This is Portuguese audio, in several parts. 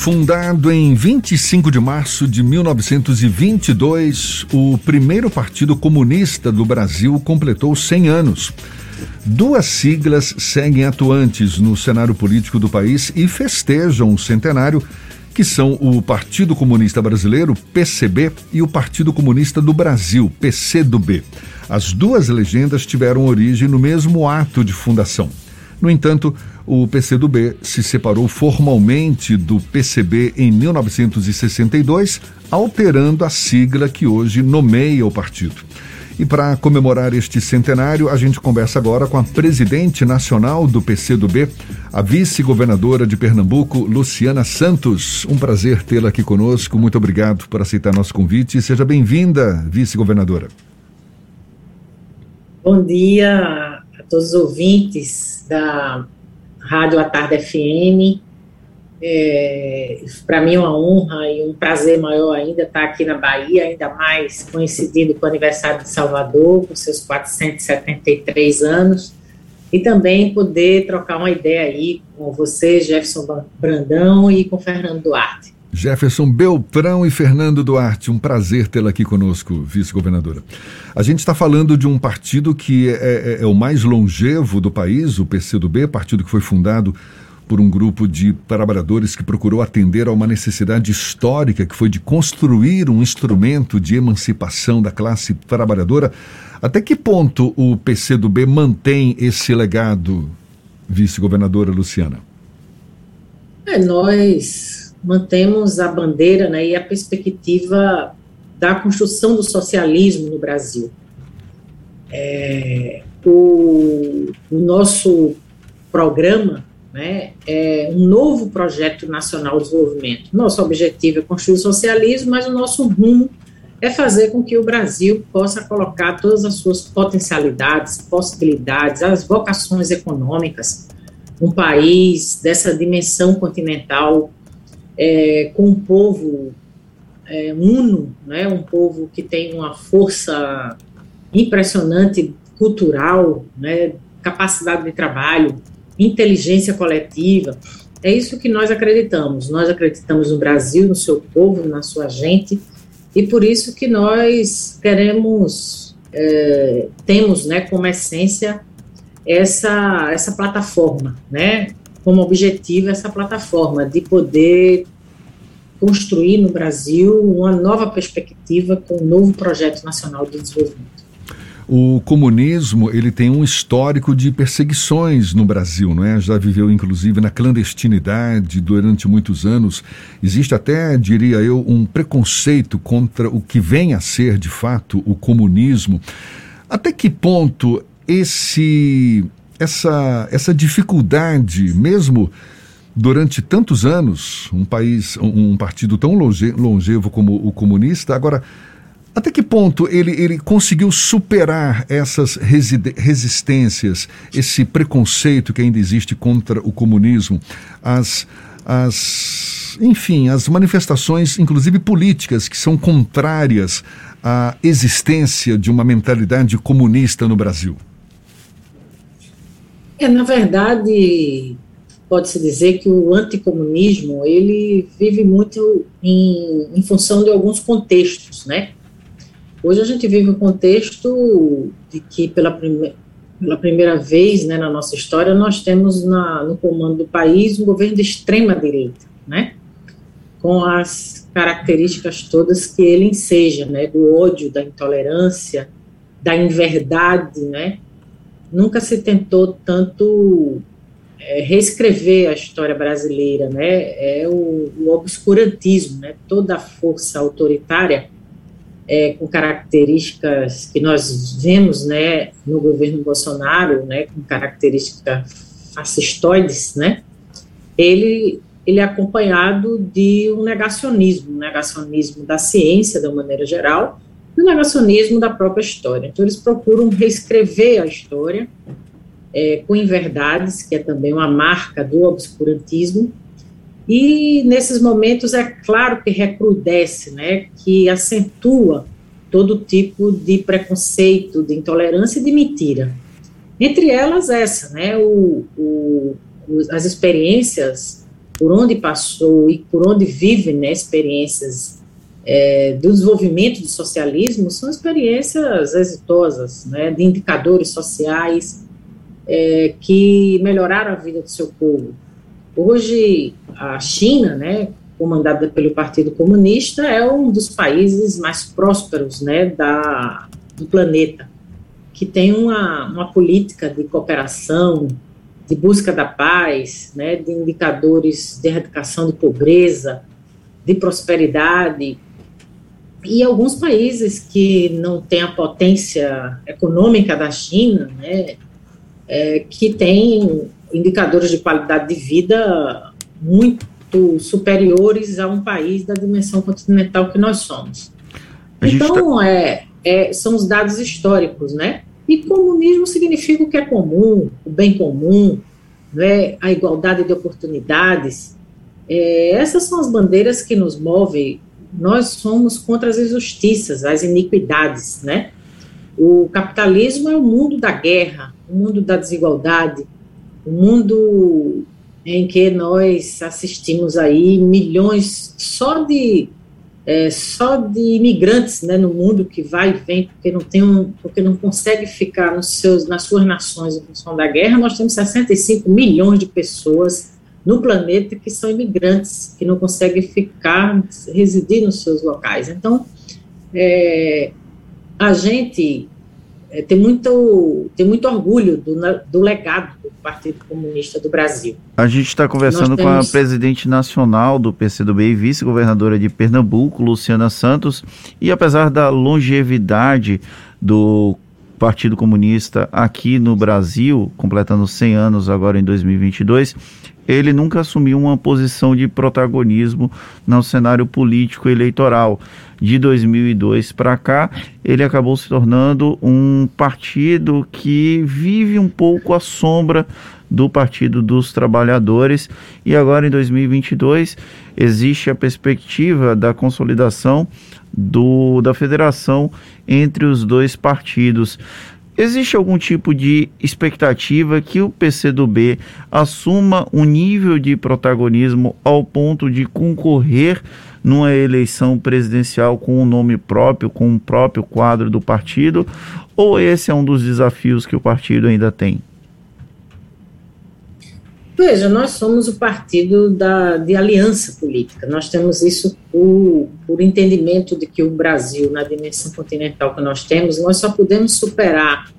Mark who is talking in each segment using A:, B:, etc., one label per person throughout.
A: Fundado em 25 de março de 1922, o primeiro Partido Comunista do Brasil completou 100 anos. Duas siglas seguem atuantes no cenário político do país e festejam o centenário, que são o Partido Comunista Brasileiro, PCB, e o Partido Comunista do Brasil, PCdoB. As duas legendas tiveram origem no mesmo ato de fundação. No entanto, o PCdoB se separou formalmente do PCB em 1962, alterando a sigla que hoje nomeia o partido. E para comemorar este centenário, a gente conversa agora com a presidente nacional do PCdoB, a vice-governadora de Pernambuco, Luciana Santos. Um prazer tê-la aqui conosco. Muito obrigado por aceitar nosso convite. Seja bem-vinda, vice-governadora.
B: Bom dia todos os ouvintes da Rádio à Tarde FM. É, Para mim é uma honra e um prazer maior ainda estar aqui na Bahia, ainda mais coincidindo com o aniversário de Salvador, com seus 473 anos, e também poder trocar uma ideia aí com você, Jefferson Brandão, e com Fernando Duarte.
A: Jefferson Beltrão e Fernando Duarte, um prazer tê-la aqui conosco, vice-governadora. A gente está falando de um partido que é, é, é, o mais longevo do país, o PCdoB, partido que foi fundado por um grupo de trabalhadores que procurou atender a uma necessidade histórica, que foi de construir um instrumento de emancipação da classe trabalhadora. Até que ponto o PCdoB mantém esse legado, vice-governadora Luciana?
B: É, nós mantemos a bandeira né, e a perspectiva da construção do socialismo no Brasil. É, o, o, nosso programa né, é um novo projeto nacional de desenvolvimento. Nosso objetivo é construir o socialismo, mas o nosso rumo é fazer com que o Brasil possa colocar todas as suas potencialidades, possibilidades, as vocações econômicas, um país dessa dimensão continental é, com um povo é, uno, né, um povo que tem uma força impressionante cultural, né, capacidade de trabalho, inteligência coletiva. É isso que nós acreditamos. Nós acreditamos no Brasil, no seu povo, na sua gente, e por isso que nós queremos, é, temos, né, como essência essa essa plataforma, né, como objetivo essa plataforma de poder construir no Brasil uma nova perspectiva com um novo projeto nacional de desenvolvimento.
A: O comunismo ele tem um histórico de perseguições no Brasil, não é? Já viveu inclusive na clandestinidade durante muitos anos. Existe até, diria eu, um preconceito contra o que vem a ser de fato o comunismo. Até que ponto esse essa, essa dificuldade, mesmo durante tantos anos, um país, um, partido tão longe, longevo como o comunista, agora, até que ponto ele, ele conseguiu superar essas resistências, esse preconceito que ainda existe contra o comunismo, as, as, enfim, as manifestações, inclusive políticas, que são contrárias à existência de uma mentalidade comunista no Brasil?
B: É, na verdade, pode-se dizer que o anticomunismo, ele vive muito em, em função de alguns contextos, né? Hoje a gente vive um contexto de que, pela, prime pela primeira vez né, na nossa história, nós temos na, no comando do país um governo de extrema-direita, né? Com as características todas que ele enseja, né? Do ódio, da intolerância, da inverdade, né? Nunca se tentou tanto é, reescrever a história brasileira, né? É o, o obscurantismo, né? Toda a força autoritária é, com características que nós vemos, né, no governo Bolsonaro, né, com características fascistoides, né? Ele ele é acompanhado de um negacionismo, um negacionismo da ciência, de maneira geral, e o negacionismo da própria história. Então, eles procuram reescrever a história é, com inverdades, que é também uma marca do obscurantismo, e nesses momentos é claro que recrudesce, né, que acentua todo tipo de preconceito, de intolerância e de mentira. Entre elas essa, né, o, o, as experiências por onde passou e por onde vive né, experiências é, do desenvolvimento do socialismo são experiências exitosas, né, de indicadores sociais é, que melhoraram a vida do seu povo. Hoje, a China, né, comandada pelo Partido Comunista, é um dos países mais prósperos né, da, do planeta, que tem uma, uma política de cooperação, de busca da paz, né, de indicadores de erradicação de pobreza, de prosperidade. E alguns países que não têm a potência econômica da China, né, é, que têm indicadores de qualidade de vida muito superiores a um país da dimensão continental que nós somos. Então, tá... é, é, são os dados históricos, né? E comunismo significa o que é comum, o bem comum, né, a igualdade de oportunidades. É, essas são as bandeiras que nos movem. Nós somos contra as injustiças, as iniquidades, né? O capitalismo é o mundo da guerra, o mundo da desigualdade, o mundo em que nós assistimos aí milhões só de é, só de imigrantes né, no mundo que vai e vem porque não tem um, porque não consegue ficar nos seus, nas suas nações em função da guerra, nós temos 65 milhões de pessoas no planeta que são imigrantes, que não conseguem ficar, residir nos seus locais. Então, é, a gente é, tem, muito, tem muito orgulho do, do legado do Partido Comunista do Brasil.
C: A gente está conversando temos... com a presidente nacional do PCdoB e vice-governadora de Pernambuco, Luciana Santos, e apesar da longevidade do Partido Comunista aqui no Brasil, completando 100 anos agora em 2022, ele nunca assumiu uma posição de protagonismo no cenário político eleitoral. De 2002 para cá, ele acabou se tornando um partido que vive um pouco à sombra do Partido dos Trabalhadores e agora em 2022 existe a perspectiva da consolidação do, da federação entre os dois partidos. Existe algum tipo de expectativa que o PCdoB assuma um nível de protagonismo ao ponto de concorrer numa eleição presidencial com um nome próprio, com um próprio quadro do partido? Ou esse é um dos desafios que o partido ainda tem?
B: Veja, nós somos o partido da, de aliança política. Nós temos isso por, por entendimento de que o Brasil, na dimensão continental que nós temos, nós só podemos superar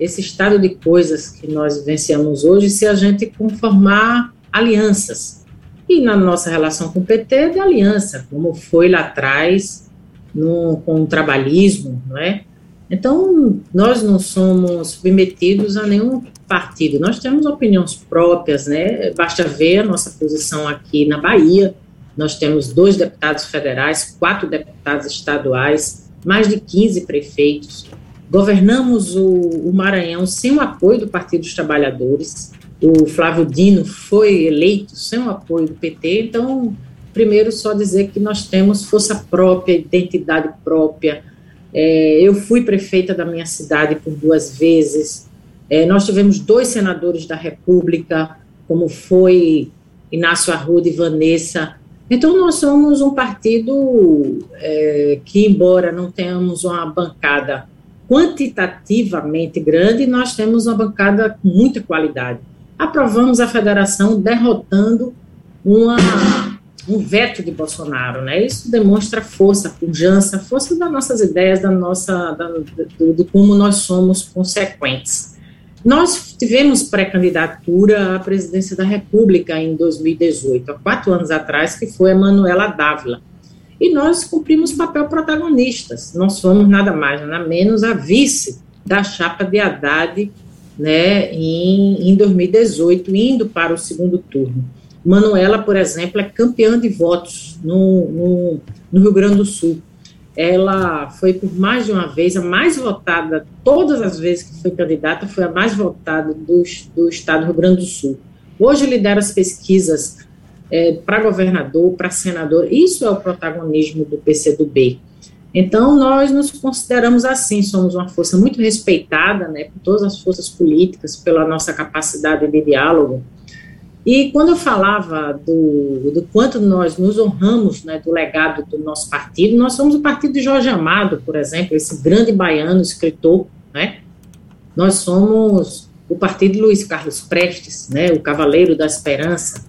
B: esse estado de coisas que nós vivenciamos hoje se a gente conformar alianças. E na nossa relação com o PT é de aliança, como foi lá atrás no, com o trabalhismo, não é? Então, nós não somos submetidos a nenhum partido. Nós temos opiniões próprias, né? Basta ver a nossa posição aqui na Bahia. Nós temos dois deputados federais, quatro deputados estaduais, mais de 15 prefeitos. Governamos o, o Maranhão sem o apoio do Partido dos Trabalhadores. O Flávio Dino foi eleito sem o apoio do PT. Então, primeiro, só dizer que nós temos força própria, identidade própria. É, eu fui prefeita da minha cidade por duas vezes é, nós tivemos dois senadores da República, como foi Inácio Arruda e Vanessa. Então, nós somos um partido é, que, embora não tenhamos uma bancada quantitativamente grande, nós temos uma bancada com muita qualidade. Aprovamos a federação derrotando uma, um veto de Bolsonaro, né? Isso demonstra força, pujança, força das nossas ideias, da nossa, da, de, de como nós somos consequentes. Nós tivemos pré-candidatura à presidência da República em 2018, há quatro anos atrás, que foi a Manuela Dávila. E nós cumprimos papel protagonistas. Nós fomos nada mais, nada menos a vice da chapa de Haddad né, em, em 2018, indo para o segundo turno. Manuela, por exemplo, é campeã de votos no, no, no Rio Grande do Sul ela foi por mais de uma vez a mais votada, todas as vezes que foi candidata, foi a mais votada do, do estado do Rio Grande do Sul. Hoje lidera as pesquisas é, para governador, para senador, isso é o protagonismo do PCdoB. Então, nós nos consideramos assim, somos uma força muito respeitada, né, por todas as forças políticas, pela nossa capacidade de diálogo, E quando eu falava do, do quanto nós nos honramos né, do legado do nosso partido, nós somos o partido de Jorge Amado, por exemplo, esse grande baiano, escritor, né? Nós somos o partido de Luiz Carlos Prestes, né, o Cavaleiro da Esperança.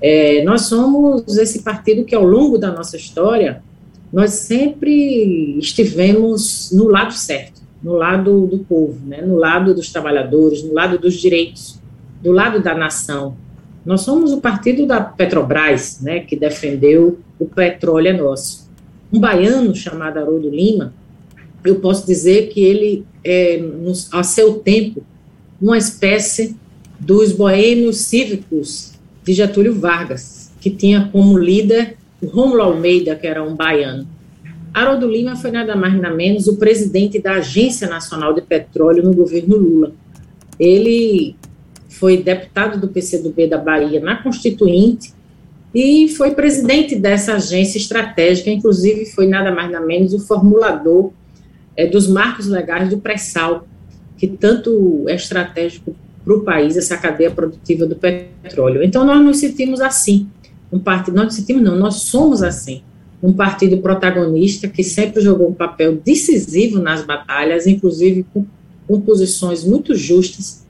B: É, nós somos esse partido que, ao longo da nossa história, nós sempre estivemos no lado certo, no lado do povo, né, no lado dos trabalhadores, no lado dos direitos, do lado da nação. Nós somos o partido da Petrobras, né, que defendeu o petróleo é nosso. Um baiano chamado Haroldo Lima, eu posso dizer que ele, é, a seu tempo, uma espécie dos boêmios cívicos de Getúlio Vargas, que tinha como líder o Rômulo Almeida, que era um baiano. Haroldo Lima foi nada mais nada menos o presidente da Agência Nacional de Petróleo no governo Lula. Ele foi deputado do PCdoB da Bahia na Constituinte e foi presidente dessa agência estratégica, inclusive foi nada mais nada menos o formulador é, dos marcos legais do pré-sal, que tanto é estratégico para o país, essa cadeia produtiva do petróleo. Então, nós nos sentimos assim, um partido, nós nos sentimos não, nós somos assim, um partido protagonista que sempre jogou um papel decisivo nas batalhas, inclusive com, com posições muito justas,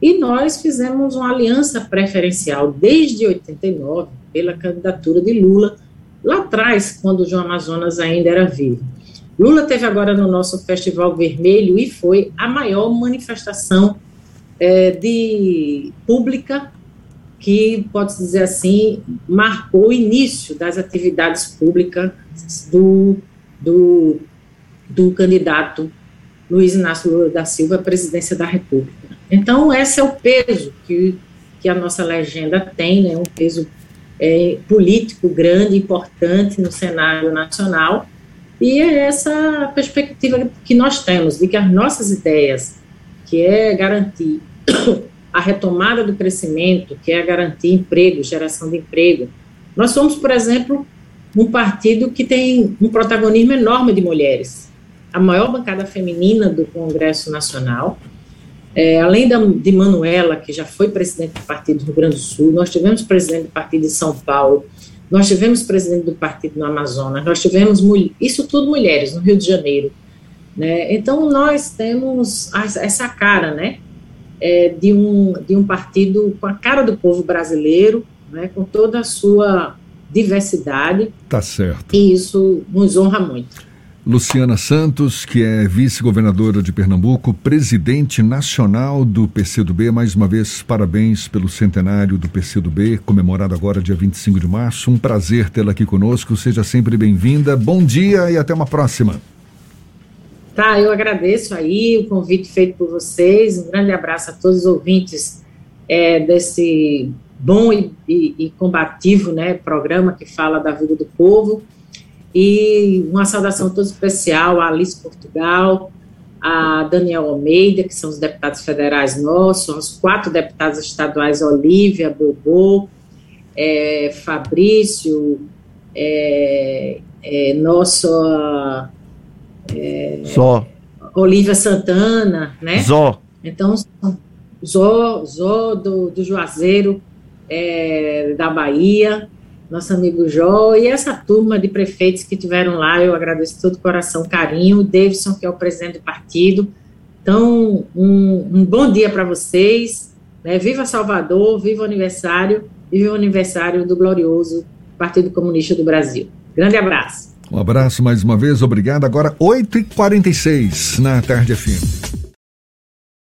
B: e nós fizemos uma aliança preferencial desde 89 pela candidatura de Lula, lá atrás, quando o João Amazonas ainda era vivo. Lula teve agora no nosso Festival Vermelho e foi a maior manifestação é, de pública que, pode dizer assim, marcou o início das atividades públicas do, do, do candidato Luiz Inácio Lula da Silva à presidência da República. Então, esse é o peso que, que a nossa legenda tem, né, um peso é, político grande, importante no cenário nacional, e é essa perspectiva que nós temos, de que as nossas ideias, que é garantir a retomada do crescimento, que é garantir emprego, geração de emprego. Nós somos, por exemplo, um partido que tem um protagonismo enorme de mulheres. A maior bancada feminina do Congresso Nacional, é, além da, de Manuela, que já foi presidente do Partido do Rio Grande do Sul, nós tivemos presidente do Partido de São Paulo, nós tivemos presidente do partido no Amazonas, nós tivemos isso tudo mulheres no Rio de Janeiro, né? Então nós temos essa cara, né, é, de um de um partido com a cara do povo brasileiro, né, com toda a sua diversidade.
A: Tá certo.
B: E isso nos honra muito.
A: Luciana Santos, que é vice-governadora de Pernambuco, presidente nacional do PCdoB. Mais uma vez, parabéns pelo centenário do PCdoB, comemorado agora dia 25 de março. Um prazer tê-la aqui conosco. Seja sempre bem-vinda. Bom dia e até uma próxima.
B: Tá, eu agradeço aí o convite feito por vocês. Um grande abraço a todos os ouvintes é, desse bom e, e, e combativo né, programa que fala da vida do povo. E uma saudação toda especial a Alice Portugal, a Daniel Almeida, que são os deputados federais nossos, os quatro deputados estaduais, Olívia, Bobô, é, Fabrício, é, é, nosso...
C: É, Zó.
B: Olívia Santana, né?
C: Zó.
B: Então, Zó, Zó do, do Juazeiro, é, da Bahia, nosso amigo Jó, e essa turma de prefeitos que tiveram lá, eu agradeço de todo o coração, carinho, o Davidson, que é o presidente do partido. Então, um, um bom dia para vocês, né? viva Salvador, viva o aniversário, viva o aniversário do glorioso Partido Comunista do Brasil. Grande abraço.
A: Um abraço mais uma vez, obrigado. Agora, 8h46 na Tarde FM.